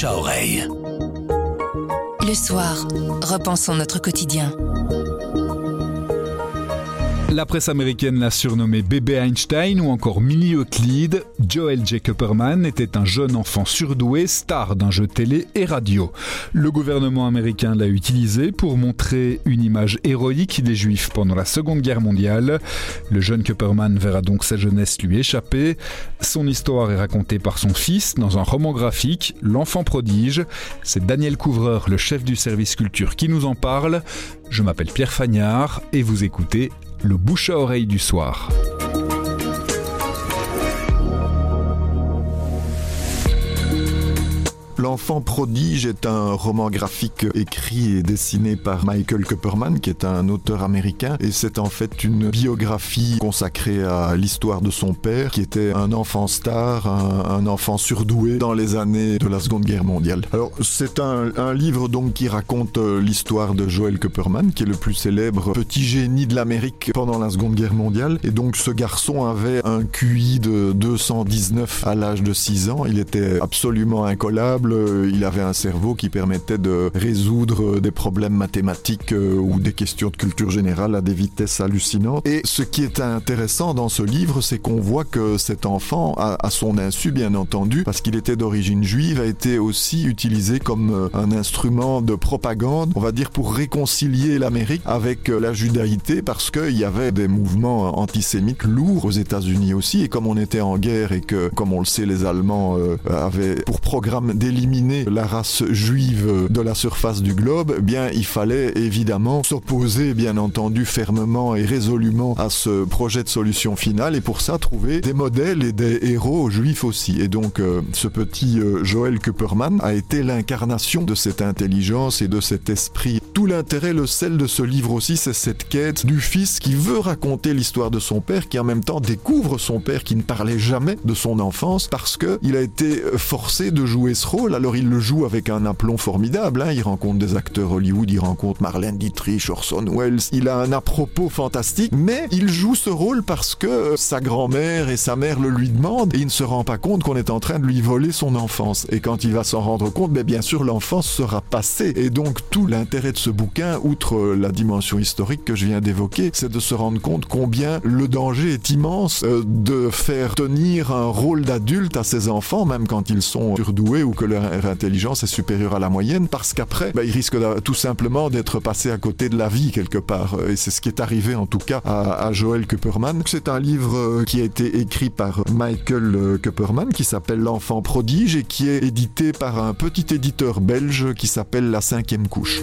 à oreille. Le soir, repensons notre quotidien. La presse américaine l'a surnommé bébé Einstein ou encore mini Euclide. Joel J. Copperman était un jeune enfant surdoué, star d'un jeu télé et radio. Le gouvernement américain l'a utilisé pour montrer une image héroïque des Juifs pendant la Seconde Guerre mondiale. Le jeune Copperman verra donc sa jeunesse lui échapper. Son histoire est racontée par son fils dans un roman graphique, L'enfant prodige. C'est Daniel Couvreur, le chef du service culture, qui nous en parle. Je m'appelle Pierre Fagnard et vous écoutez le bouche à oreille du soir. L'enfant prodige est un roman graphique écrit et dessiné par Michael Kupperman, qui est un auteur américain, et c'est en fait une biographie consacrée à l'histoire de son père, qui était un enfant star, un, enfant surdoué dans les années de la Seconde Guerre mondiale. Alors c'est un, un, livre donc qui raconte euh, l'histoire de Joel Kupperman, qui est le plus célèbre petit génie de l'Amérique pendant la Seconde Guerre mondiale, et donc ce garçon avait un QI de 219 à l'âge de 6 ans, il était absolument incollable il avait un cerveau qui permettait de résoudre des problèmes mathématiques euh, ou des questions de culture générale à des vitesses hallucinantes. Et ce qui est intéressant dans ce livre, c'est qu'on voit que cet enfant, à, son insu bien entendu, parce qu'il était d'origine juive, a été aussi utilisé comme euh, un instrument de propagande, on va dire pour réconcilier l'Amérique avec euh, la judaïté, parce qu'il y avait des mouvements antisémites lourds aux États-Unis aussi, et comme on était en guerre et que, comme on le sait, les Allemands avaient pour programme d'éliminer éliminer la race juive de la surface du globe, eh bien il fallait évidemment s'opposer bien entendu fermement et résolument à ce projet de solution finale et pour ça trouver des modèles et des héros juifs aussi. Et donc euh, ce petit euh, Joel Kupperman a été l'incarnation de cette intelligence et de cet esprit. Tout l'intérêt, le sel de ce livre aussi, c'est cette quête du fils qui veut raconter l'histoire de son père, qui en même temps découvre son père qui ne parlait jamais de son enfance parce que il a été forcé de jouer ce rôle alors il le joue avec un aplomb formidable. Hein. Il rencontre des acteurs Hollywood, il rencontre Marlène Dietrich, Orson Welles. Il a un à-propos fantastique, mais il joue ce rôle parce que sa grand-mère et sa mère le lui demandent et il ne se rend pas compte qu'on est en train de lui voler son enfance. Et quand il va s'en rendre compte, mais bien sûr l'enfance sera passée. Et donc tout l'intérêt de ce bouquin, outre la dimension historique que je viens d'évoquer, c'est de se rendre compte combien le danger est immense euh, de faire tenir un rôle d'adulte à ses enfants, même quand ils sont surdoués ou que intelligence est supérieure à la moyenne parce qu'après, bah, il risque tout simplement d'être passé à côté de la vie quelque part. Et c'est ce qui est arrivé en tout cas à, à Joel Kupperman. C'est un livre euh, qui a été écrit par Michael Kupperman qui s'appelle L'enfant prodige et qui est édité par un petit éditeur belge qui s'appelle La cinquième couche.